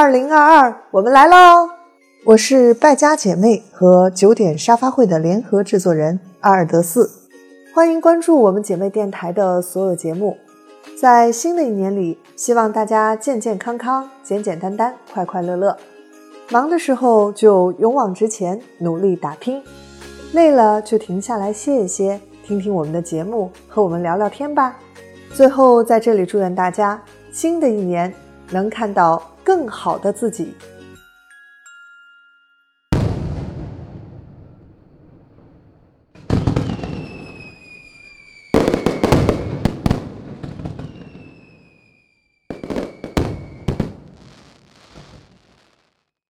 二零二二，我们来喽！我是败家姐妹和九点沙发会的联合制作人阿尔德斯，欢迎关注我们姐妹电台的所有节目。在新的一年里，希望大家健健康康、简简单单、快快乐乐。忙的时候就勇往直前，努力打拼；累了就停下来歇一歇，听听我们的节目，和我们聊聊天吧。最后，在这里祝愿大家新的一年能看到更好的自己。